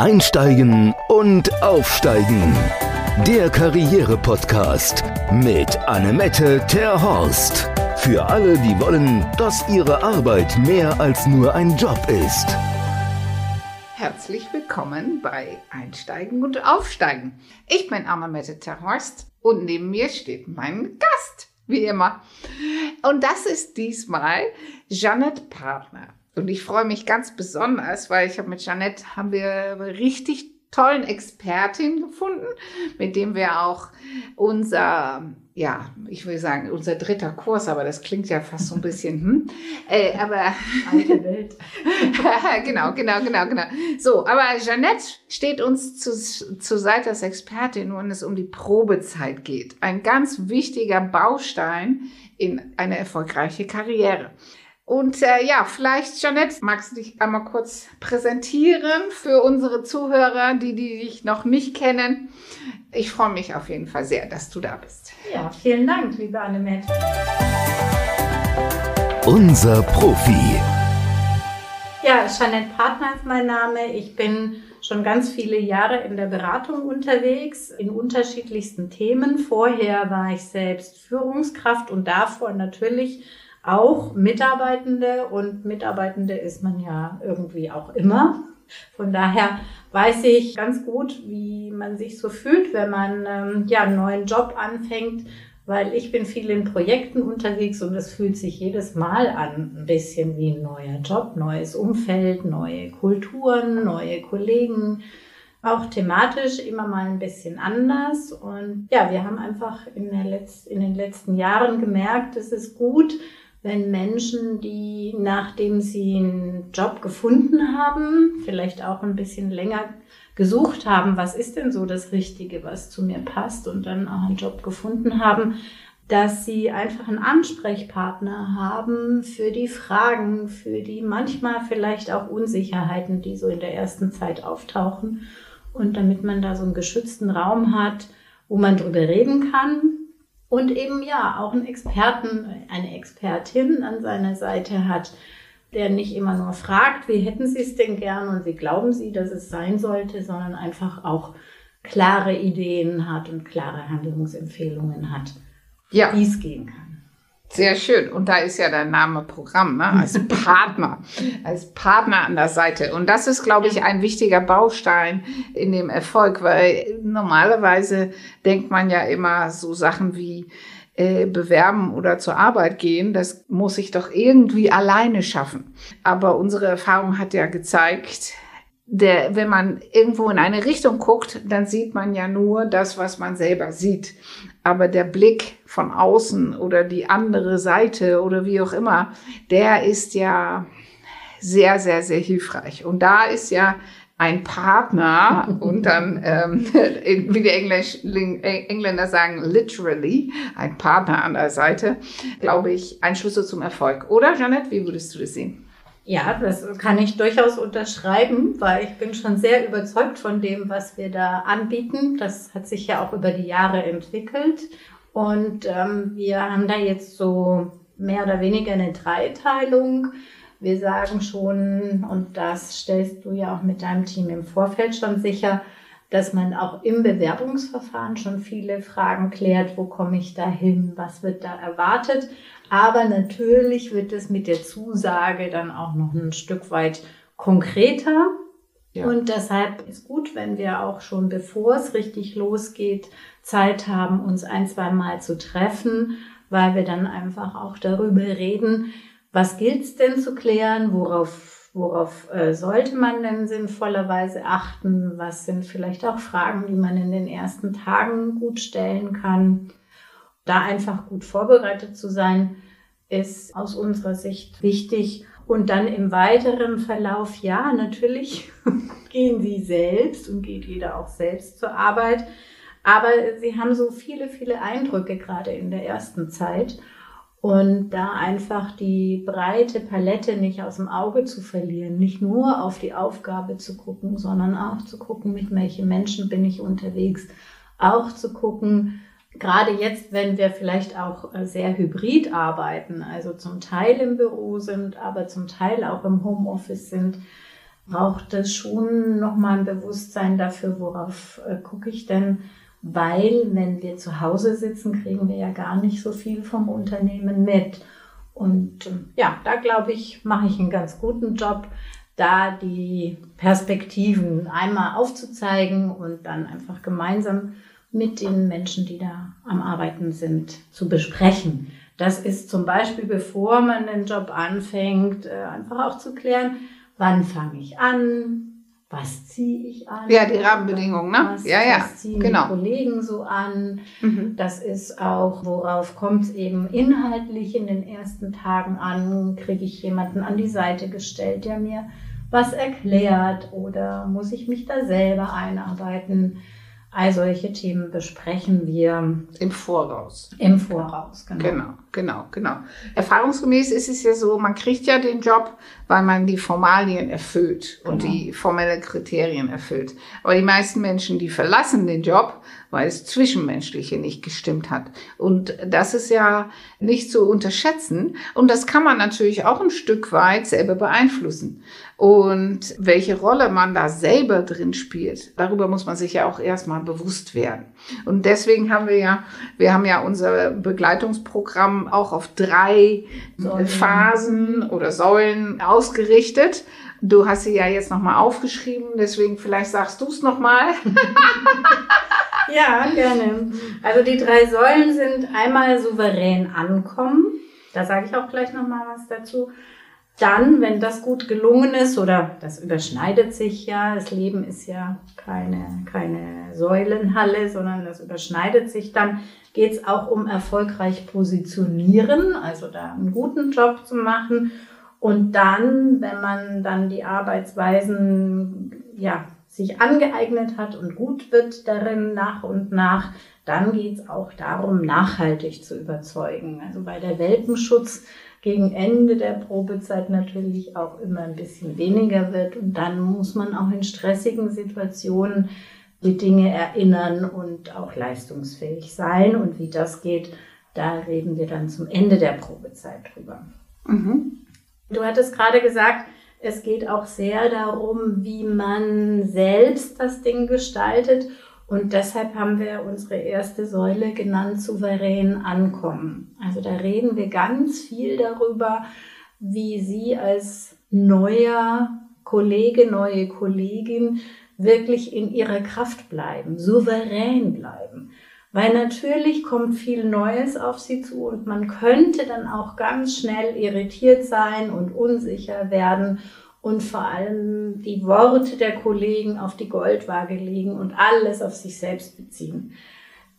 Einsteigen und Aufsteigen. Der Karriere-Podcast mit Annemette Terhorst. Für alle, die wollen, dass ihre Arbeit mehr als nur ein Job ist. Herzlich willkommen bei Einsteigen und Aufsteigen. Ich bin Annemette Terhorst und neben mir steht mein Gast, wie immer. Und das ist diesmal Janet Partner. Und ich freue mich ganz besonders, weil ich habe mit Jeanette haben wir richtig tollen Expertin gefunden, mit dem wir auch unser, ja, ich will sagen, unser dritter Kurs, aber das klingt ja fast so ein bisschen, hm, äh, aber alte Welt. genau, genau, genau, genau. So, aber Jeanette steht uns zu, zur Seite als Expertin, wenn es um die Probezeit geht. Ein ganz wichtiger Baustein in eine erfolgreiche Karriere. Und äh, ja, vielleicht, Janette, magst du dich einmal kurz präsentieren für unsere Zuhörer, die, die dich noch nicht kennen. Ich freue mich auf jeden Fall sehr, dass du da bist. Ja, vielen Dank, liebe Annemette. Unser Profi. Ja, Jeanette Partner ist mein Name. Ich bin schon ganz viele Jahre in der Beratung unterwegs, in unterschiedlichsten Themen. Vorher war ich selbst Führungskraft und davor natürlich auch Mitarbeitende und Mitarbeitende ist man ja irgendwie auch immer. Von daher weiß ich ganz gut, wie man sich so fühlt, wenn man ähm, ja einen neuen Job anfängt, weil ich bin viel in Projekten unterwegs und es fühlt sich jedes Mal an ein bisschen wie ein neuer Job, neues Umfeld, neue Kulturen, neue Kollegen, auch thematisch immer mal ein bisschen anders. Und ja, wir haben einfach in, Letz-, in den letzten Jahren gemerkt, es ist gut, wenn Menschen, die nachdem sie einen Job gefunden haben, vielleicht auch ein bisschen länger gesucht haben, was ist denn so das Richtige, was zu mir passt und dann auch einen Job gefunden haben, dass sie einfach einen Ansprechpartner haben für die Fragen, für die manchmal vielleicht auch Unsicherheiten, die so in der ersten Zeit auftauchen. Und damit man da so einen geschützten Raum hat, wo man drüber reden kann, und eben ja auch einen Experten, eine Expertin an seiner Seite hat, der nicht immer nur fragt, wie hätten Sie es denn gern und wie glauben Sie, dass es sein sollte, sondern einfach auch klare Ideen hat und klare Handlungsempfehlungen hat, ja. wie es gehen kann. Sehr schön. Und da ist ja der Name Programm, ne? als Partner, als Partner an der Seite. Und das ist, glaube ich, ein wichtiger Baustein in dem Erfolg, weil normalerweise denkt man ja immer so Sachen wie, äh, bewerben oder zur Arbeit gehen, das muss ich doch irgendwie alleine schaffen. Aber unsere Erfahrung hat ja gezeigt, der, wenn man irgendwo in eine Richtung guckt, dann sieht man ja nur das, was man selber sieht. Aber der Blick von außen oder die andere Seite oder wie auch immer, der ist ja sehr, sehr, sehr hilfreich. Und da ist ja ein Partner und dann, ähm, wie die Englisch, Engländer sagen, literally, ein Partner an der Seite, glaube ich, ein Schlüssel zum Erfolg. Oder, Janet, wie würdest du das sehen? Ja, das kann ich durchaus unterschreiben, weil ich bin schon sehr überzeugt von dem, was wir da anbieten. Das hat sich ja auch über die Jahre entwickelt. Und ähm, wir haben da jetzt so mehr oder weniger eine Dreiteilung. Wir sagen schon, und das stellst du ja auch mit deinem Team im Vorfeld schon sicher, dass man auch im Bewerbungsverfahren schon viele Fragen klärt, wo komme ich da hin, was wird da erwartet. Aber natürlich wird es mit der Zusage dann auch noch ein Stück weit konkreter. Ja. Und deshalb ist gut, wenn wir auch schon bevor es richtig losgeht, Zeit haben, uns ein, zwei Mal zu treffen, weil wir dann einfach auch darüber reden, was gilt es denn zu klären, worauf, worauf äh, sollte man denn sinnvollerweise achten, was sind vielleicht auch Fragen, die man in den ersten Tagen gut stellen kann da einfach gut vorbereitet zu sein, ist aus unserer Sicht wichtig. Und dann im weiteren Verlauf, ja, natürlich gehen Sie selbst und geht jeder auch selbst zur Arbeit. Aber Sie haben so viele, viele Eindrücke gerade in der ersten Zeit. Und da einfach die breite Palette nicht aus dem Auge zu verlieren, nicht nur auf die Aufgabe zu gucken, sondern auch zu gucken, mit welchen Menschen bin ich unterwegs, auch zu gucken, gerade jetzt, wenn wir vielleicht auch äh, sehr hybrid arbeiten, also zum Teil im Büro sind, aber zum Teil auch im Homeoffice sind, braucht es schon nochmal ein Bewusstsein dafür, worauf äh, gucke ich denn, weil wenn wir zu Hause sitzen, kriegen wir ja gar nicht so viel vom Unternehmen mit. Und ähm, ja, da glaube ich, mache ich einen ganz guten Job, da die Perspektiven einmal aufzuzeigen und dann einfach gemeinsam mit den Menschen, die da am Arbeiten sind, zu besprechen. Das ist zum Beispiel, bevor man den Job anfängt, äh, einfach auch zu klären, wann fange ich an, was ziehe ich an? Ja, die Rahmenbedingungen, ne? Was, ja, ja, was ziehen genau. die Kollegen so an? Mhm. Das ist auch, worauf kommt es eben inhaltlich in den ersten Tagen an? Kriege ich jemanden an die Seite gestellt, der mir was erklärt oder muss ich mich da selber einarbeiten? All solche Themen besprechen wir Im Voraus. im Voraus. Genau. Genau, genau, genau. Erfahrungsgemäß ist es ja so, man kriegt ja den Job, weil man die Formalien erfüllt und Genau. die formelle Kriterien erfüllt. Aber die meisten Menschen, die verlassen den Job, weil es Zwischenmenschliche nicht gestimmt hat. Und das ist ja nicht zu unterschätzen. Und das kann man natürlich auch ein Stück weit selber beeinflussen. Und welche Rolle man da selber drin spielt, darüber muss man sich ja auch erstmal bewusst werden. Und deswegen haben wir ja, wir haben ja unser Begleitungsprogramm auch auf drei Säulen. Phasen oder Säulen ausgerichtet. Du hast sie ja jetzt nochmal aufgeschrieben, deswegen vielleicht sagst du es nochmal. Ja, gerne. Also die drei Säulen sind einmal souverän ankommen. Da sage ich auch gleich nochmal was dazu. Dann, wenn das gut gelungen ist, oder das überschneidet sich ja, das Leben ist ja keine, keine Säulenhalle, sondern das überschneidet sich, dann geht es auch um erfolgreich positionieren, also da einen guten Job zu machen. Und dann, wenn man dann die Arbeitsweisen ja, sich angeeignet hat und gut wird darin nach und nach, dann geht es auch darum, nachhaltig zu überzeugen. Also bei der Welpenschutz gegen Ende der Probezeit natürlich auch immer ein bisschen weniger wird. Und dann muss man auch in stressigen Situationen die Dinge erinnern und auch leistungsfähig sein. Und wie das geht, da reden wir dann zum Ende der Probezeit drüber. Mhm. Du hattest gerade gesagt, es geht auch sehr darum, wie man selbst das Ding gestaltet. Und deshalb haben wir unsere erste Säule genannt, souverän ankommen. Also da reden wir ganz viel darüber, wie Sie als neuer Kollege, neue Kollegin wirklich in ihrer Kraft bleiben, souverän bleiben. Weil natürlich kommt viel Neues auf sie zu und man könnte dann auch ganz schnell irritiert sein und unsicher werden und vor allem die Worte der Kollegen auf die Goldwaage legen und alles auf sich selbst beziehen.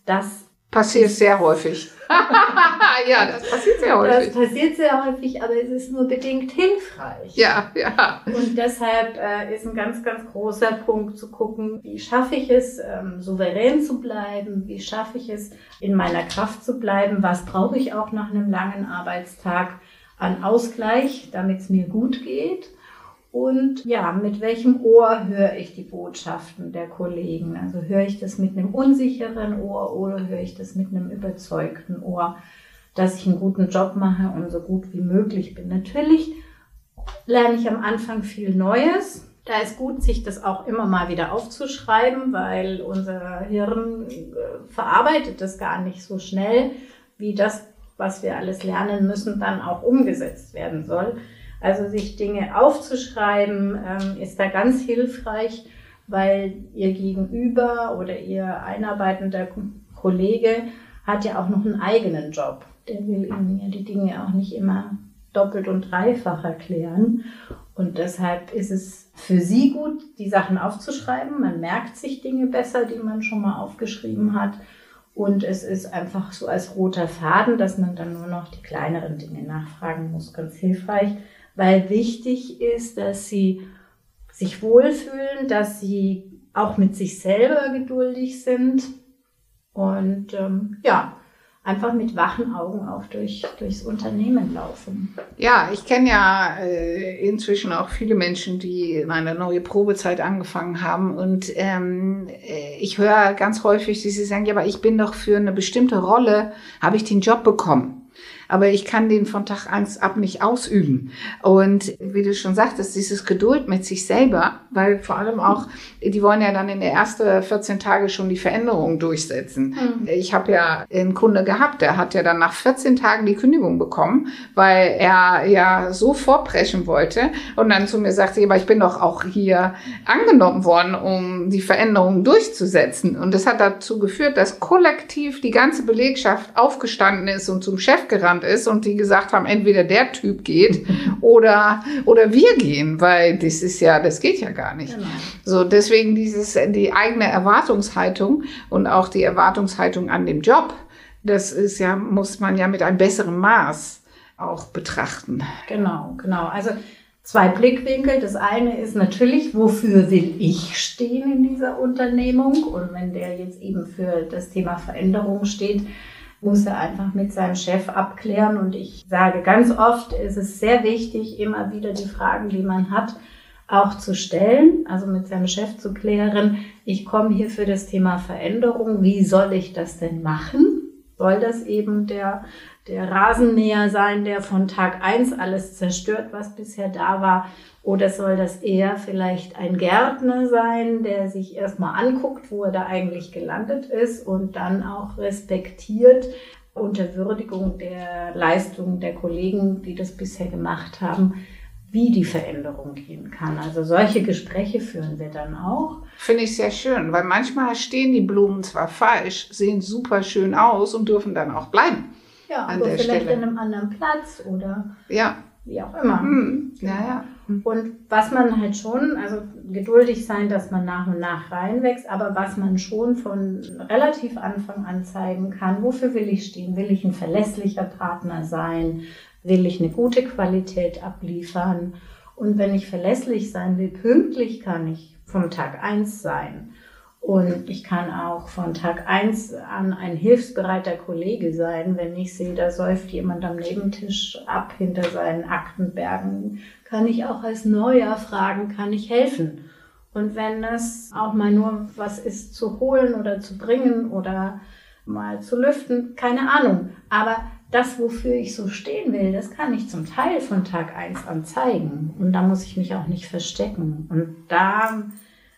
Das, Passiert sehr häufig. ja, das passiert sehr das häufig. passiert sehr häufig, aber es ist nur bedingt hilfreich. Ja, ja. Und deshalb äh, ist ein ganz, ganz großer Punkt zu gucken, wie schaffe ich es, ähm, souverän zu bleiben, wie schaffe ich es, in meiner Kraft zu bleiben, was brauche ich auch nach einem langen Arbeitstag an Ausgleich, damit es mir gut geht. Und ja, mit welchem Ohr höre ich die Botschaften der Kollegen? Also höre ich das mit einem unsicheren Ohr oder höre ich das mit einem überzeugten Ohr, dass ich einen guten Job mache und so gut wie möglich bin? Natürlich lerne ich am Anfang viel Neues. Da ist gut, sich das auch immer mal wieder aufzuschreiben, weil unser Hirn äh, verarbeitet das gar nicht so schnell, wie das, was wir alles lernen müssen, dann auch umgesetzt werden soll. Also sich Dinge aufzuschreiben, ähm, ist da ganz hilfreich, weil ihr Gegenüber oder ihr einarbeitender Ko- Kollege hat ja auch noch einen eigenen Job. Der will Ihnen ja die Dinge auch nicht immer doppelt und dreifach erklären. Und deshalb ist es für Sie gut, die Sachen aufzuschreiben. Man merkt sich Dinge besser, die man schon mal aufgeschrieben hat. Und es ist einfach so als roter Faden, dass man dann nur noch die kleineren Dinge nachfragen muss. Ganz hilfreich, weil wichtig ist, dass Sie sich wohlfühlen, dass Sie auch mit sich selber geduldig sind und ähm, ja, einfach mit wachen Augen auch durch, durchs Unternehmen laufen. Ja, ich kenne ja äh, inzwischen auch viele Menschen, die eine neue Probezeit angefangen haben. Und ähm, äh, ich höre ganz häufig, dass sie sagen, ja, aber ich bin doch für eine bestimmte Rolle, habe ich den Job bekommen. Aber ich kann den von Tag eins ab nicht ausüben. Und wie du schon sagtest, dieses Geduld mit sich selber, weil vor allem auch, die wollen ja dann in der ersten 14 Tage schon die Veränderungen durchsetzen. Mhm. Ich habe ja einen Kunde gehabt, der hat ja dann nach 14 Tagen die Kündigung bekommen, weil er ja so vorpreschen wollte und dann zu mir sagte, aber ich bin doch auch hier angenommen worden, um die Veränderungen durchzusetzen. Und das hat dazu geführt, dass kollektiv die ganze Belegschaft aufgestanden ist und zum Chef gerannt ist und die gesagt haben, entweder der Typ geht oder, oder wir gehen, weil das ist ja, das geht ja gar nicht. Genau. So, deswegen dieses, die eigene Erwartungshaltung und auch die Erwartungshaltung an dem Job, das ist ja, muss man ja mit einem besseren Maß auch betrachten. Genau, genau. Also zwei Blickwinkel. Das eine ist natürlich, wofür will ich stehen in dieser Unternehmung? Und wenn der jetzt eben für das Thema Veränderung steht, muss er einfach mit seinem Chef abklären. Und ich sage ganz oft, ist es sehr wichtig, immer wieder die Fragen, die man hat, auch zu stellen, also mit seinem Chef zu klären, ich komme hier für das Thema Veränderung, wie soll ich das denn machen? Soll das eben der der Rasenmäher sein, der von Tag eins alles zerstört, was bisher da war? Oder soll das eher vielleicht ein Gärtner sein, der sich erstmal anguckt, wo er da eigentlich gelandet ist und dann auch respektiert unter Würdigung der Leistungen der Kollegen, die das bisher gemacht haben, wie die Veränderung gehen kann. Also solche Gespräche führen wir dann auch. Finde ich sehr schön, weil manchmal stehen die Blumen zwar falsch, sehen super schön aus und dürfen dann auch bleiben. Ja, an aber der vielleicht Stelle. an einem anderen Platz oder ja. wie auch immer. Mhm. Ja, ja. Mhm. Und was man halt schon, also geduldig sein, dass man nach und nach reinwächst, aber was man schon von relativ Anfang an zeigen kann, wofür will ich stehen? Will ich ein verlässlicher Partner sein? Will ich eine gute Qualität abliefern? Und wenn ich verlässlich sein will, pünktlich kann ich vom Tag eins sein. Und ich kann auch von Tag eins an ein hilfsbereiter Kollege sein, wenn ich sehe, da säuft jemand am Nebentisch ab hinter seinen Aktenbergen, kann ich auch als Neuer fragen, kann ich helfen? Und wenn das auch mal nur was ist zu holen oder zu bringen oder mal zu lüften, keine Ahnung. Aber das, wofür ich so stehen will, das kann ich zum Teil von Tag eins an zeigen. Und da muss ich mich auch nicht verstecken. Und da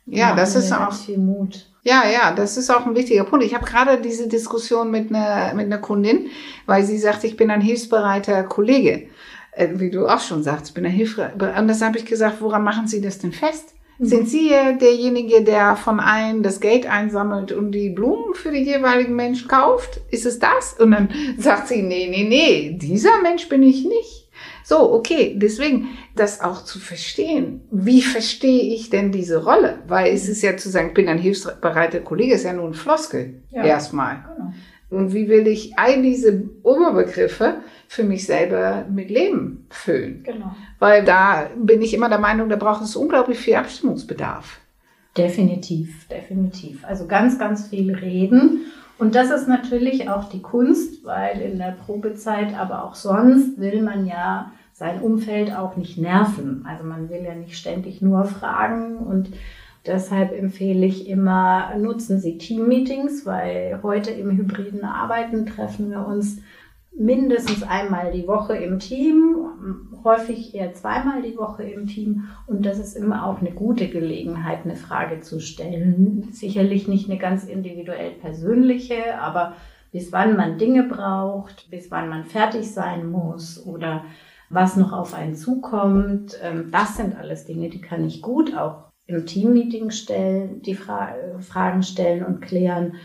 ja, das ist auch viel Mut. Ja, ja, das ist auch ein wichtiger Punkt. Ich habe gerade diese Diskussion mit einer mit einer Kundin, weil sie sagt, ich bin ein hilfsbereiter Kollege, äh, wie du auch schon sagst, ich bin ein hilfsbereiter. Und das habe ich gesagt, woran machen Sie das denn fest? Mhm. Sind Sie derjenige, der von allen das Geld einsammelt und die Blumen für die jeweiligen Menschen kauft? Ist es das? Und dann sagt sie, nee, nee, nee, dieser Mensch bin ich nicht. So, okay, deswegen das auch zu verstehen. Wie verstehe ich denn diese Rolle? Weil es ist ja zu sagen, ich bin ein hilfsbereiter Kollege, ist ja nur ein Floskel ja. erstmal. Genau. Und wie will ich all diese Oberbegriffe für mich selber mit Leben füllen? Genau. Weil da bin ich immer der Meinung, da braucht es unglaublich viel Abstimmungsbedarf. Definitiv, definitiv. Also ganz, ganz viel reden und das ist natürlich auch die Kunst, weil in der Probezeit, aber auch sonst will man ja sein Umfeld auch nicht nerven. Also man will ja nicht ständig nur fragen und deshalb empfehle ich immer, nutzen Sie Teammeetings, weil heute im hybriden Arbeiten treffen wir uns mindestens einmal die Woche im Team, häufig eher zweimal die Woche im Team. Und das ist immer auch eine gute Gelegenheit, eine Frage zu stellen. Sicherlich nicht eine ganz individuell persönliche, aber bis wann man Dinge braucht, bis wann man fertig sein muss oder was noch auf einen zukommt. Ähm, das sind alles Dinge, die kann ich gut auch im Teammeeting stellen, die Fra Fragen stellen und klären.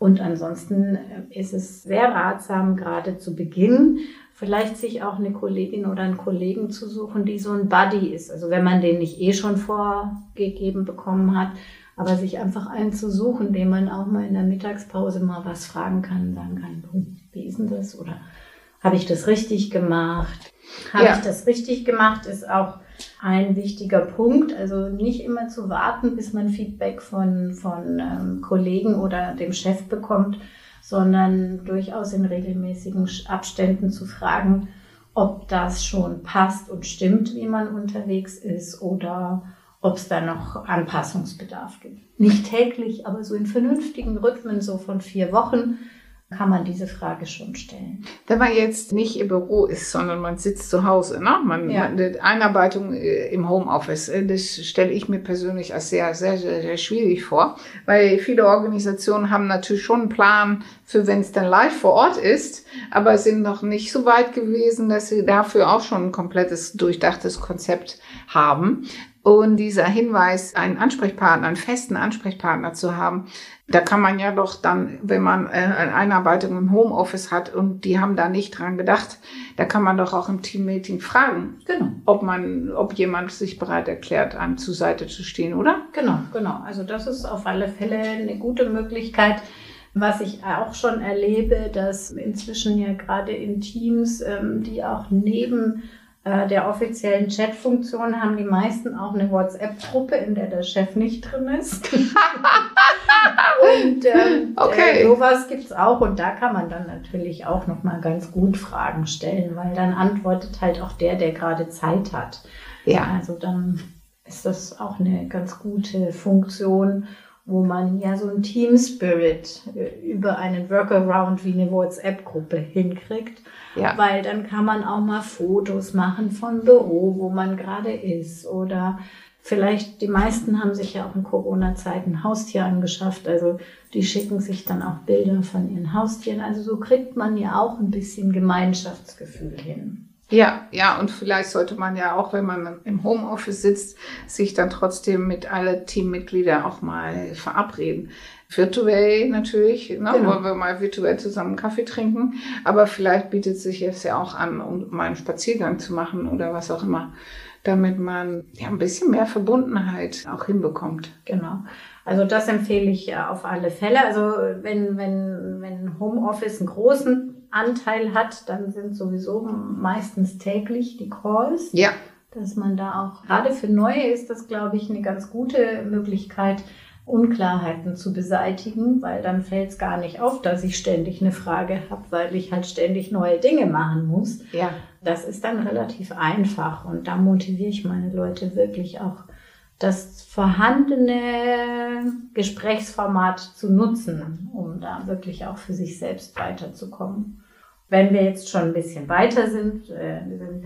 Und ansonsten äh, ist es sehr ratsam, gerade zu Beginn vielleicht sich auch eine Kollegin oder einen Kollegen zu suchen, die so ein Buddy ist. Also wenn man den nicht eh schon vorgegeben bekommen hat, aber sich einfach einen zu suchen, dem man auch mal in der Mittagspause mal was fragen kann, sagen kann, wie ist denn das? Oder habe ich das richtig gemacht? Habe ja. ich das richtig gemacht, ist auch ein wichtiger Punkt. Also nicht immer zu warten, bis man Feedback von, von ähm, Kollegen oder dem Chef bekommt, sondern durchaus in regelmäßigen Abständen zu fragen, ob das schon passt und stimmt, wie man unterwegs ist oder ob es da noch Anpassungsbedarf gibt. Nicht täglich, aber so in vernünftigen Rhythmen, so von vier Wochen, kann man diese Frage schon stellen. Wenn man jetzt nicht im Büro ist, sondern man sitzt zu Hause, ne? Man, ja. man die Einarbeitung äh, im Homeoffice, äh, das stelle ich mir persönlich als sehr, sehr, sehr, sehr schwierig vor, weil viele Organisationen haben natürlich schon einen Plan für, wenn es dann live vor Ort ist, aber sind noch nicht so weit gewesen, dass sie dafür auch schon ein komplettes durchdachtes Konzept haben. Und dieser Hinweis, einen Ansprechpartner, einen festen Ansprechpartner zu haben, da kann man ja doch dann, wenn man äh, eine Einarbeitung im Homeoffice hat und die haben da nicht dran gedacht, da kann man doch auch im Teammeeting fragen, genau. ob man, ob jemand sich bereit erklärt, einem zur Seite zu stehen, oder? Genau, genau. Also das ist auf alle Fälle eine gute Möglichkeit. Was ich auch schon erlebe, dass inzwischen ja gerade in Teams, ähm, die auch neben äh, der offiziellen Chat-Funktion haben die meisten auch eine WhatsApp-Gruppe, in der der Chef nicht drin ist. und ähm, okay. äh, sowas gibt's auch und da kann man dann natürlich auch nochmal ganz gut Fragen stellen, weil dann antwortet halt auch der, der gerade Zeit hat. Ja. Also dann ist das auch eine ganz gute Funktion wo man ja so ein Team Spirit äh, über einen Workaround wie eine WhatsApp-Gruppe hinkriegt. Ja. Weil dann kann man auch mal Fotos machen von Büro, wo man gerade ist. Oder vielleicht, die meisten haben sich ja auch in Corona-Zeiten Haustier angeschafft. Also die schicken sich dann auch Bilder von ihren Haustieren. Also so kriegt man ja auch ein bisschen Gemeinschaftsgefühl hin. Ja, ja, und vielleicht sollte man ja auch, wenn man im Homeoffice sitzt, sich dann trotzdem mit alle Teammitglieder auch mal verabreden. Virtuell natürlich, ne, genau. wollen wir mal virtuell zusammen Kaffee trinken, aber vielleicht bietet sich es ja auch an, um mal einen Spaziergang zu machen oder was auch immer, damit man ja ein bisschen mehr Verbundenheit auch hinbekommt. Genau. Also das empfehle ich auf alle Fälle. Also wenn, wenn, wenn Homeoffice einen großen Anteil hat, dann sind sowieso meistens täglich die Calls. Ja. Dass man da auch, gerade für Neue ist das, glaube ich, eine ganz gute Möglichkeit, Unklarheiten zu beseitigen, weil dann fällt es gar nicht auf, dass ich ständig eine Frage habe, weil ich halt ständig neue Dinge machen muss. Ja. Das ist dann relativ einfach und da motiviere ich meine Leute wirklich auch, das vorhandene Gesprächsformat zu nutzen, um da wirklich auch für sich selbst weiterzukommen. Wenn wir jetzt schon ein bisschen weiter sind, äh,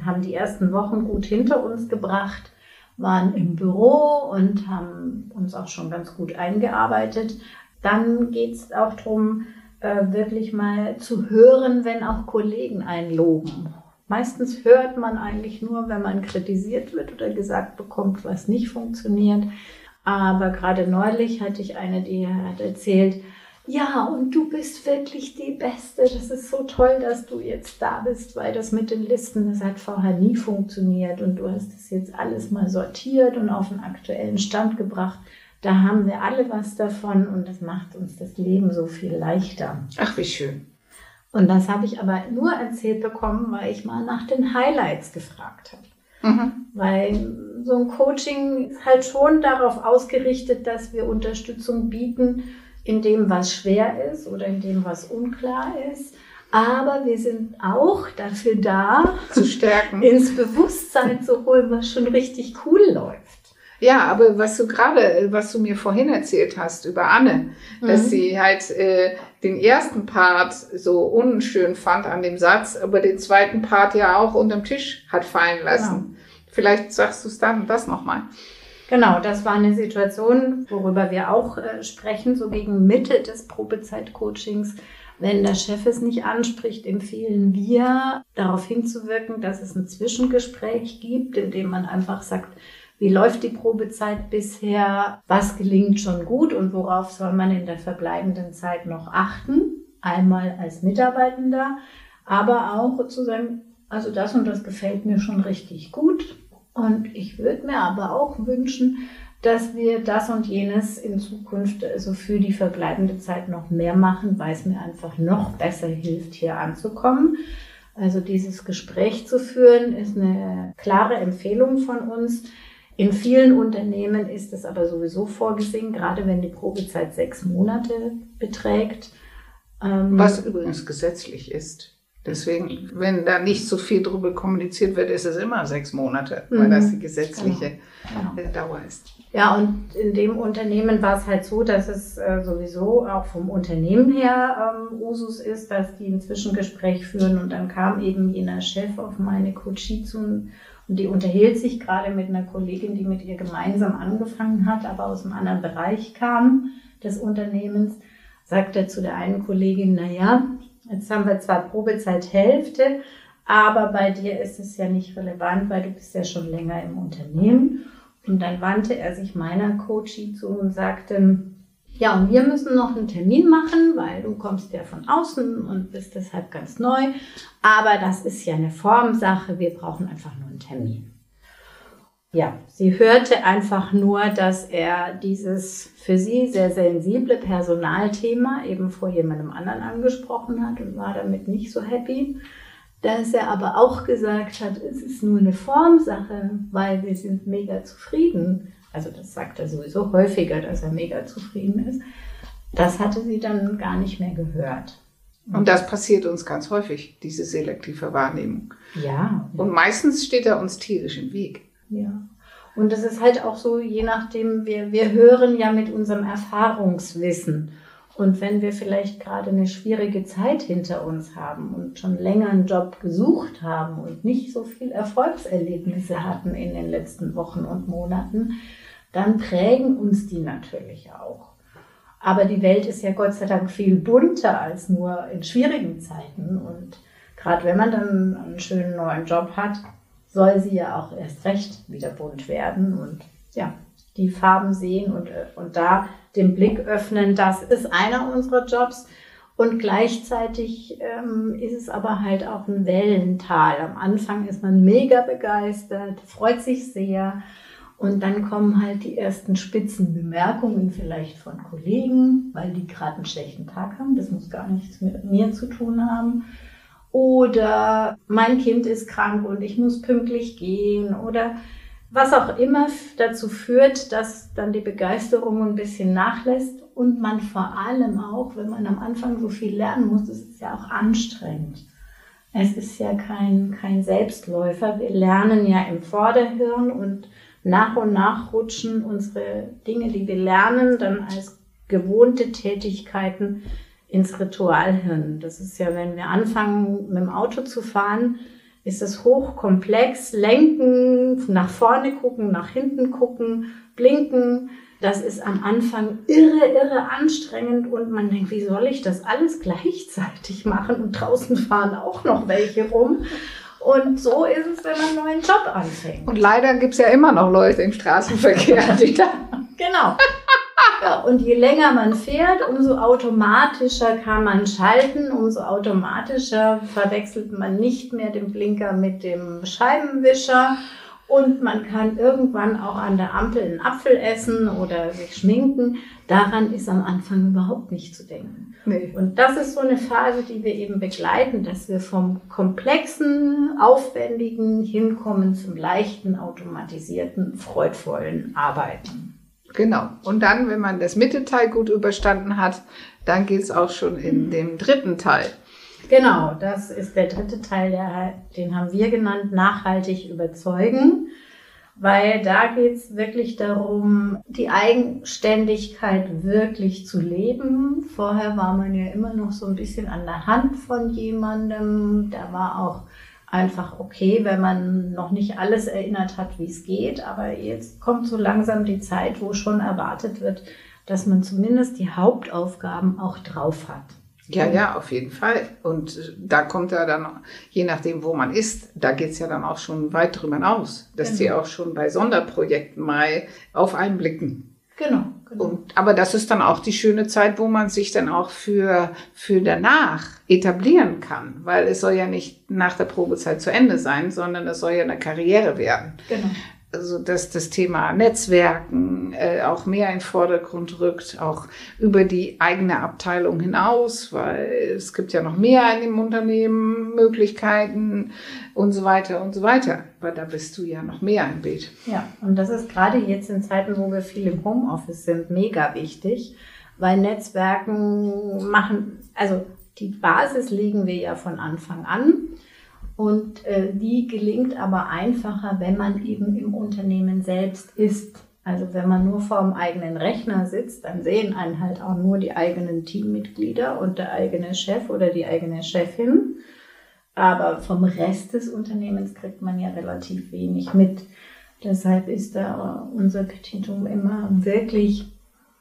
haben die ersten Wochen gut hinter uns gebracht, waren im Büro und haben uns auch schon ganz gut eingearbeitet, dann geht es auch darum, äh, wirklich mal zu hören, wenn auch Kollegen einen. Meistens hört man eigentlich nur, wenn man kritisiert wird oder gesagt bekommt, was nicht funktioniert. Aber gerade neulich hatte ich eine, die hat erzählt, ja, und du bist wirklich die Beste. Das ist so toll, dass du jetzt da bist, weil das mit den Listen, das hat vorher nie funktioniert und du hast das jetzt alles mal sortiert und auf den aktuellen Stand gebracht. Da haben wir alle was davon und das macht uns das Leben so viel leichter. Ach, wie schön. Und das habe ich aber nur erzählt bekommen, weil ich mal nach den Highlights gefragt habe. Mhm. Weil so ein Coaching ist halt schon darauf ausgerichtet, dass wir Unterstützung bieten in dem, was schwer ist oder in dem, was unklar ist. Aber wir sind auch dafür da, zu stärken, ins Bewusstsein zu holen, was schon richtig cool läuft. Ja, aber was du gerade, was du mir vorhin erzählt hast über Anne, mhm. dass sie halt äh, den ersten Part so unschön fand an dem Satz, aber den zweiten Part ja auch unterm Tisch hat fallen lassen. Genau. Vielleicht sagst du es dann das nochmal. Genau, das war eine Situation, worüber wir auch äh, sprechen, so gegen Mitte des Probezeit-Coachings. Wenn der Chef es nicht anspricht, empfehlen wir, darauf hinzuwirken, dass es ein Zwischengespräch gibt, in dem man einfach sagt, wie läuft die Probezeit bisher, was gelingt schon gut und worauf soll man in der verbleibenden Zeit noch achten, einmal als Mitarbeitender, aber auch zu sagen, also das und das gefällt mir schon richtig gut, und ich würde mir aber auch wünschen, dass wir das und jenes in Zukunft also für die verbleibende Zeit noch mehr machen, weil es mir einfach noch besser hilft, hier anzukommen. Also dieses Gespräch zu führen ist eine klare Empfehlung von uns. In vielen Unternehmen ist es aber sowieso vorgesehen, gerade wenn die Probezeit sechs Monate beträgt. Ähm, Was übrigens gesetzlich ist. Deswegen, wenn da nicht so viel drüber kommuniziert wird, ist es immer sechs Monate, weil das die gesetzliche genau. Dauer ist. Ja, und in dem Unternehmen war es halt so, dass es äh, sowieso auch vom Unternehmen her ähm, Usus ist, dass die ein Zwischengespräch führen und dann kam eben jener Chef auf meine Coachie zu und die unterhielt sich gerade mit einer Kollegin, die mit ihr gemeinsam angefangen hat, aber aus einem anderen Bereich kam des Unternehmens, sagte zu der einen Kollegin, na ja, Jetzt haben wir zwar Probezeit Hälfte, aber bei dir ist es ja nicht relevant, weil du bist ja schon länger im Unternehmen. Und dann wandte er sich meiner Coachie zu und sagte, ja, und wir müssen noch einen Termin machen, weil du kommst ja von außen und bist deshalb ganz neu. Aber das ist ja eine Formsache. Wir brauchen einfach nur einen Termin. Ja, sie hörte einfach nur, dass er dieses für sie sehr sensible Personalthema eben vor jemandem anderen angesprochen hat und war damit nicht so happy. Dass er aber auch gesagt hat, es ist nur eine Formsache, weil wir sind mega zufrieden. Also das sagt er sowieso häufiger, dass er mega zufrieden ist. Das hatte sie dann gar nicht mehr gehört. Und das passiert uns ganz häufig, diese selektive Wahrnehmung. Ja. Und meistens steht er uns tierisch im Weg. Ja. Und das ist halt auch so, je nachdem, wir, wir hören ja mit unserem Erfahrungswissen. Und wenn wir vielleicht gerade eine schwierige Zeit hinter uns haben und schon länger einen Job gesucht haben und nicht so viel Erfolgserlebnisse hatten in den letzten Wochen und Monaten, dann prägen uns die natürlich auch. Aber die Welt ist ja Gott sei Dank viel bunter als nur in schwierigen Zeiten. Und gerade wenn man dann einen schönen neuen Job hat, soll sie ja auch erst recht wieder bunt werden und ja, die Farben sehen und, und da den Blick öffnen. Das ist einer unserer Jobs. Und gleichzeitig ähm, ist es aber halt auch ein Wellental. Am Anfang ist man mega begeistert, freut sich sehr. Und dann kommen halt die ersten spitzen Bemerkungen vielleicht von Kollegen, weil die gerade einen schlechten Tag haben. Das muss gar nichts mit mir zu tun haben oder mein Kind ist krank und ich muss pünktlich gehen oder was auch immer dazu führt, dass dann die Begeisterung ein bisschen nachlässt und man vor allem auch, wenn man am Anfang so viel lernen muss, das ist ja auch anstrengend. Es ist ja kein, kein Selbstläufer. Wir lernen ja im Vorderhirn und nach und nach rutschen unsere Dinge, die wir lernen, dann als gewohnte Tätigkeiten ins Ritualhirn. Das ist ja, wenn wir anfangen, mit dem Auto zu fahren, ist es hochkomplex. Lenken, nach vorne gucken, nach hinten gucken, blinken. Das ist am Anfang irre, irre anstrengend und man denkt, wie soll ich das alles gleichzeitig machen? Und draußen fahren auch noch welche rum. Und so ist es, wenn man einen neuen Job anfängt. Und leider gibt es ja immer noch Leute im Straßenverkehr, die da. genau. Ja, und je länger man fährt, umso automatischer kann man schalten, umso automatischer verwechselt man nicht mehr den Blinker mit dem Scheibenwischer. Und man kann irgendwann auch an der Ampel einen Apfel essen oder sich schminken. Daran ist am Anfang überhaupt nicht zu denken. Nee. Und das ist so eine Phase, die wir eben begleiten, dass wir vom komplexen, aufwendigen hinkommen zum leichten, automatisierten, freudvollen Arbeiten. Genau. Und dann, wenn man das Mittelteil gut überstanden hat, dann geht es auch schon in den dritten Teil. Genau, das ist der dritte Teil, der, den haben wir genannt, nachhaltig überzeugen, weil da geht es wirklich darum, die Eigenständigkeit wirklich zu leben. Vorher war man ja immer noch so ein bisschen an der Hand von jemandem, da war auch einfach okay, wenn man noch nicht alles erinnert hat, wie es geht. Aber jetzt kommt so langsam die Zeit, wo schon erwartet wird, dass man zumindest die Hauptaufgaben auch drauf hat. Ja, ja, auf jeden Fall. Und da kommt ja dann, je nachdem, wo man ist, da geht's ja dann auch schon weit drüber hinaus, dass genau. die auch schon bei Sonderprojekten mal auf einen blicken. Genau. genau. Und, aber das ist dann auch die schöne Zeit, wo man sich dann auch für, für danach etablieren kann, weil es soll ja nicht nach der Probezeit zu Ende sein, sondern es soll ja eine Karriere werden. Genau also dass das Thema Netzwerken äh, auch mehr in den Vordergrund rückt, auch über die eigene Abteilung hinaus, weil es gibt ja noch mehr in dem Unternehmen Möglichkeiten und so weiter und so weiter. Weil da bist du ja noch mehr im Bild. Ja, und das ist gerade jetzt in Zeiten, wo wir viel im Homeoffice sind, mega wichtig, weil Netzwerken machen, also die Basis legen wir ja von Anfang an. Und äh, die gelingt aber einfacher, wenn man eben im Unternehmen selbst ist. Also wenn man nur vor dem eigenen Rechner sitzt, dann sehen einen halt auch nur die eigenen Teammitglieder und der eigene Chef oder die eigene Chefin. Aber vom Rest des Unternehmens kriegt man ja relativ wenig mit. Deshalb ist da unser Petitum immer wirklich,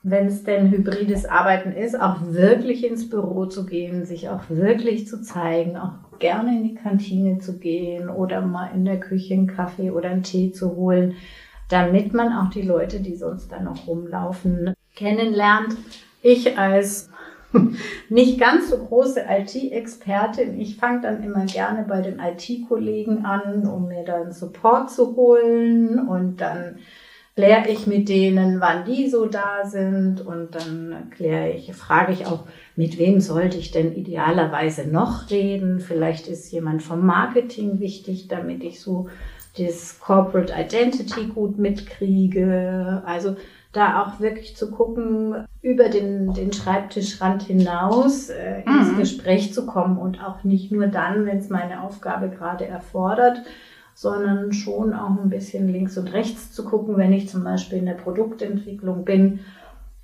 wenn es denn hybrides Arbeiten ist, auch wirklich ins Büro zu gehen, sich auch wirklich zu zeigen, auch gerne in die Kantine zu gehen oder mal in der Küche einen Kaffee oder einen Tee zu holen, damit man auch die Leute, die sonst da noch rumlaufen, kennenlernt. Ich als nicht ganz so große IT-Expertin. Ich fange dann immer gerne bei den IT-Kollegen an, um mir dann Support zu holen und dann kläre ich mit denen, wann die so da sind und dann kläre ich, frage ich auch, mit wem sollte ich denn idealerweise noch reden? Vielleicht ist jemand vom Marketing wichtig, damit ich so das Corporate Identity gut mitkriege. Also da auch wirklich zu gucken, über den, den Schreibtischrand hinaus äh, ins mhm. Gespräch zu kommen und auch nicht nur dann, wenn es meine Aufgabe gerade erfordert, sondern schon auch ein bisschen links und rechts zu gucken, wenn ich zum Beispiel in der Produktentwicklung bin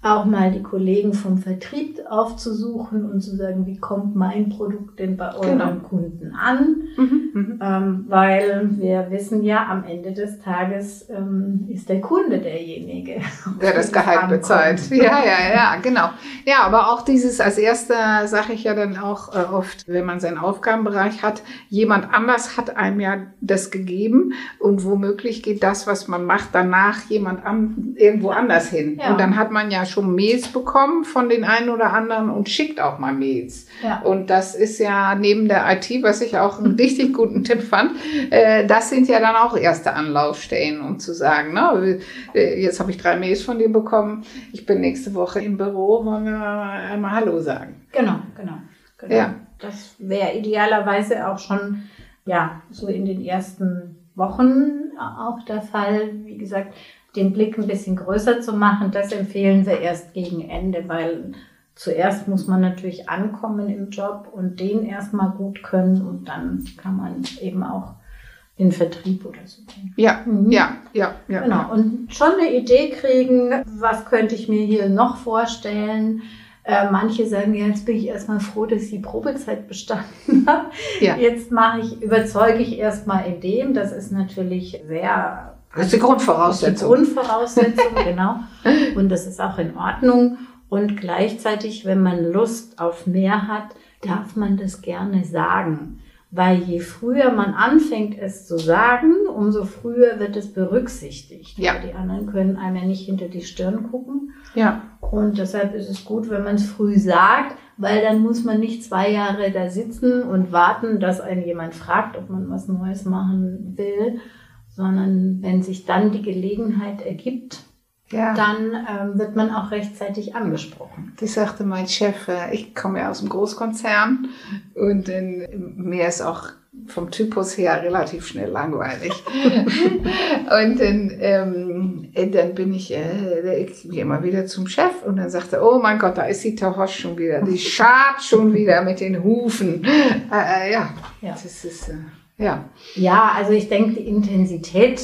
auch mal die Kollegen vom Vertrieb aufzusuchen und zu sagen, wie kommt mein Produkt denn bei euren genau. Kunden an? Mhm, mhm, ähm, weil wir wissen ja, am Ende des Tages ähm, ist der Kunde derjenige, der das Gehalt bezahlt. Ja, ja, ja, genau. Ja, aber auch dieses, als erster sage ich ja dann auch äh, oft, wenn man seinen Aufgabenbereich hat, jemand anders hat einem ja das gegeben und womöglich geht das, was man macht, danach jemand an, irgendwo anders hin. Ja. Und dann hat man ja schon Mails bekommen von den einen oder anderen und schickt auch mal Mails. Ja. Und das ist ja neben der IT, was ich auch einen richtig guten Tipp fand, äh, das sind ja dann auch erste Anlaufstellen, um zu sagen, ne, äh, jetzt habe ich drei Mails von dir bekommen, ich bin nächste Woche im Büro, wollen wir einmal Hallo sagen. Genau, genau. genau. Ja. Das wäre idealerweise auch schon, ja, so in den ersten Wochen auch der Fall. Wie gesagt, den Blick ein bisschen größer zu machen, das empfehlen wir erst gegen Ende, weil zuerst muss man natürlich ankommen im Job und den erstmal gut können und dann kann man eben auch in Vertrieb oder so gehen. Ja, mhm. ja, ja, ja. Genau. Und schon eine Idee kriegen, was könnte ich mir hier noch vorstellen. Äh, manche sagen, ja, jetzt bin ich erstmal froh, dass ich die Probezeit bestanden habe. Ja. Jetzt mache ich, überzeuge ich erstmal in dem. Das ist natürlich sehr das ist die Grundvoraussetzung. Die Grundvoraussetzung, genau. Und das ist auch in Ordnung. Und gleichzeitig, wenn man Lust auf mehr hat, darf man das gerne sagen. Weil je früher man anfängt, es zu sagen, umso früher wird es berücksichtigt. Ja. Weil die anderen können einem ja nicht hinter die Stirn gucken. Ja. Und deshalb ist es gut, wenn man es früh sagt, weil dann muss man nicht zwei Jahre da sitzen und warten, dass einen jemand fragt, ob man was Neues machen will, sondern wenn sich dann die Gelegenheit ergibt, ja. dann ähm, wird man auch rechtzeitig angesprochen. Das sagte mein Chef, äh, ich komme ja aus einem Großkonzern und in, mir ist auch vom Typus her relativ schnell langweilig. und dann, ähm, dann bin ich, äh, ich immer wieder zum Chef und dann sagte, oh mein Gott, da ist die Tahosch schon wieder, die schart schon wieder mit den Hufen. Äh, äh, ja, ja, das ist... Äh, ja. Ja, also ich denke, die Intensität,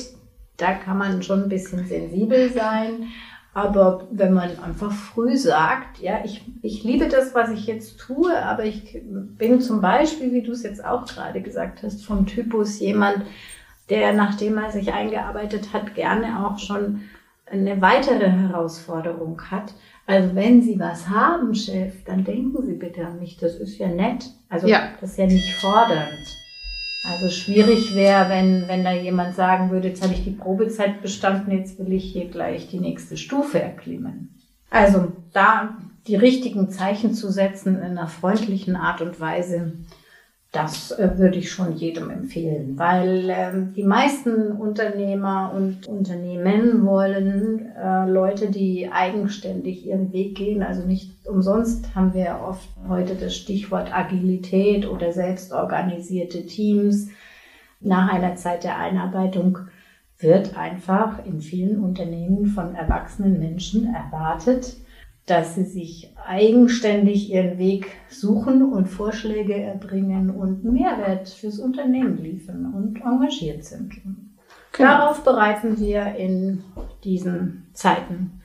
da kann man schon ein bisschen sensibel sein. Aber wenn man einfach früh sagt, ja, ich, ich liebe das, was ich jetzt tue, aber ich bin zum Beispiel, wie du es jetzt auch gerade gesagt hast, vom Typus jemand, der, nachdem er sich eingearbeitet hat, gerne auch schon eine weitere Herausforderung hat. Also wenn Sie was haben, Chef, dann denken Sie bitte an mich. Das ist ja nett. Also ja. das ist ja nicht fordernd. Also schwierig wäre, wenn, wenn da jemand sagen würde, jetzt habe ich die Probezeit bestanden, jetzt will ich hier gleich die nächste Stufe erklimmen. Also da die richtigen Zeichen zu setzen in einer freundlichen Art und Weise, das äh, würde ich schon jedem empfehlen, weil äh, die meisten Unternehmer und Unternehmen wollen äh, Leute, die eigenständig ihren Weg gehen. Also nicht umsonst haben wir oft heute das Stichwort Agilität oder selbstorganisierte Teams. Nach einer Zeit der Einarbeitung wird einfach in vielen Unternehmen von erwachsenen Menschen erwartet, dass sie sich eigenständig ihren Weg suchen und Vorschläge erbringen und Mehrwert fürs Unternehmen liefern und engagiert sind. Genau. Darauf bereiten wir in diesen Zeiten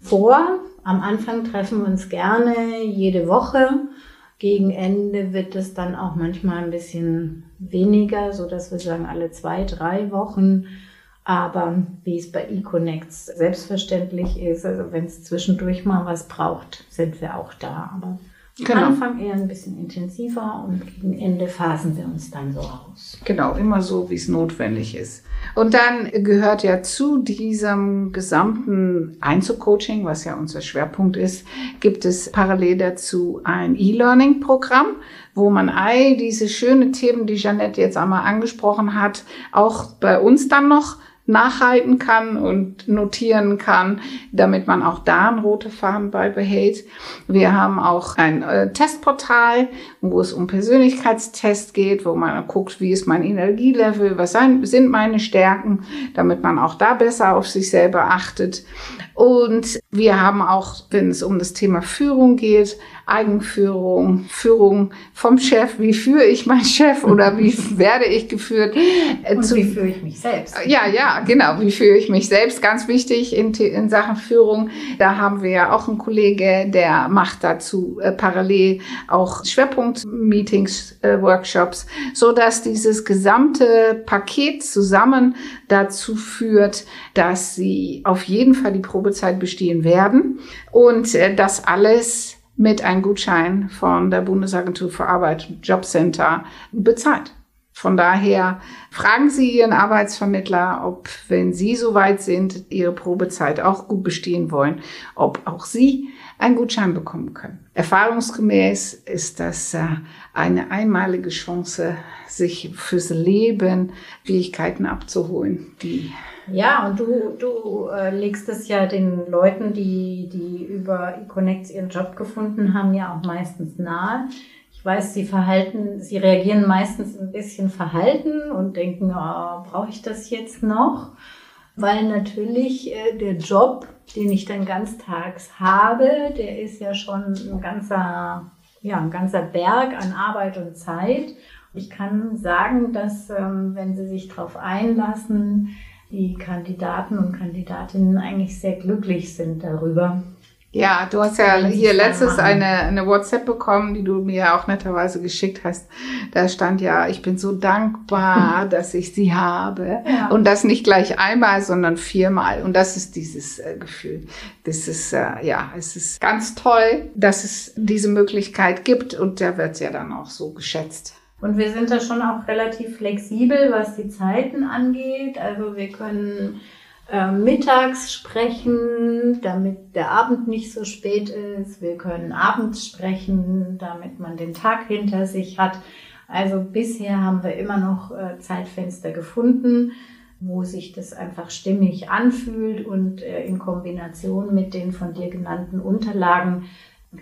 vor. Am Anfang treffen wir uns gerne jede Woche. Gegen Ende wird es dann auch manchmal ein bisschen weniger, so dass wir sagen alle zwei, drei Wochen aber wie es bei eConnects selbstverständlich ist, also wenn es zwischendurch mal was braucht, sind wir auch da. Aber genau. am Anfang eher ein bisschen intensiver und gegen Ende phasen wir uns dann so aus. Genau, immer so, wie es notwendig ist. Und dann gehört ja zu diesem gesamten Einzelcoaching, was ja unser Schwerpunkt ist, gibt es parallel dazu ein E-Learning-Programm, wo man all diese schönen Themen, die Jeanette jetzt einmal angesprochen hat, auch bei uns dann noch nachhalten kann und notieren kann, damit man auch da einen rote Faden beibehält. Wir haben auch ein äh, Testportal, wo es um Persönlichkeitstest geht, wo man guckt, wie ist mein Energielevel, was sind meine Stärken, damit man auch da besser auf sich selber achtet. Und wir haben auch, wenn es um das Thema Führung geht, Eigenführung, Führung vom Chef, wie führe ich meinen Chef oder wie werde ich geführt? Äh, Und Zu, wie führe ich mich selbst? Ja, ja, genau, wie führe ich mich selbst? Ganz wichtig in, in Sachen Führung. Da haben wir ja auch einen Kollege, der macht dazu äh, parallel auch Schwerpunkt-Meetings, äh, Workshops, so dass dieses gesamte Paket zusammen dazu führt, dass sie auf jeden Fall die Probezeit bestehen werden und äh, das alles mit einem Gutschein von der Bundesagentur für Arbeit, Jobcenter, bezahlt. Von daher fragen Sie Ihren Arbeitsvermittler, ob, wenn Sie soweit sind, Ihre Probezeit auch gut bestehen wollen, ob auch Sie einen Gutschein bekommen können. Erfahrungsgemäß ist das äh, eine einmalige Chance, sich fürs Leben Fähigkeiten abzuholen, die ja, und du, du äh, legst es ja den Leuten, die, die über eConnects ihren Job gefunden haben, ja auch meistens nahe. Ich weiß, sie verhalten, sie reagieren meistens ein bisschen verhalten und denken, oh, brauche ich das jetzt noch? Weil natürlich äh, der Job, den ich dann ganztags habe, der ist ja schon ein ganzer, ja, ein ganzer Berg an Arbeit und Zeit. Ich kann sagen, dass ähm, wenn sie sich darauf einlassen, die Kandidaten und Kandidatinnen eigentlich sehr glücklich sind darüber. Ja, du hast ja hier letztes eine, eine WhatsApp bekommen, die du mir auch netterweise geschickt hast. Da stand ja, ich bin so dankbar, dass ich sie habe. Ja. Und das nicht gleich einmal, sondern viermal. Und das ist dieses äh, Gefühl. Das ist, äh, ja, es ist ganz toll, dass es diese Möglichkeit gibt. Und da wird es ja dann auch so geschätzt. Und wir sind da schon auch relativ flexibel, was die Zeiten angeht. Also wir können äh, mittags sprechen, damit der Abend nicht so spät ist. Wir können abends sprechen, damit man den Tag hinter sich hat. Also bisher haben wir immer noch äh, Zeitfenster gefunden, wo sich das einfach stimmig anfühlt und äh, in Kombination mit den von dir genannten Unterlagen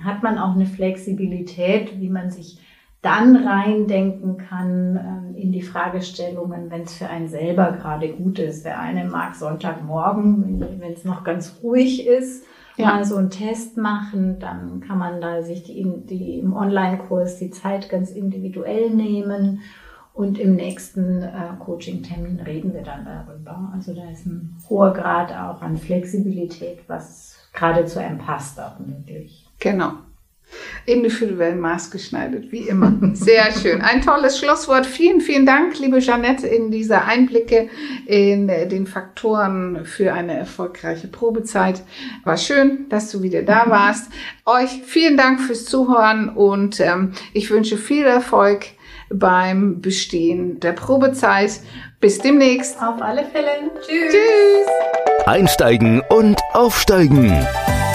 hat man auch eine Flexibilität, wie man sich dann reindenken kann ähm, in die Fragestellungen, wenn es für einen selber gerade gut ist. Der eine mag Sonntagmorgen, wenn es noch ganz ruhig ist, ja. mal so einen Test machen, dann kann man da sich die, die im Online-Kurs die Zeit ganz individuell nehmen. Und im nächsten äh, Coaching-Termin reden wir dann darüber. Also da ist ein hoher Grad auch an Flexibilität, was gerade zu einem passt auch möglich. Genau. Individuell maßgeschneidert, wie immer. Sehr schön. Ein tolles Schlusswort. Vielen, vielen Dank, liebe Jeanette, in diese Einblicke in den Faktoren für eine erfolgreiche Probezeit. War schön, dass du wieder da warst. Euch vielen Dank fürs Zuhören und ähm, ich wünsche viel Erfolg beim Bestehen der Probezeit. Bis demnächst. Auf alle Fälle. Tschüss. Tschüss. Einsteigen und aufsteigen.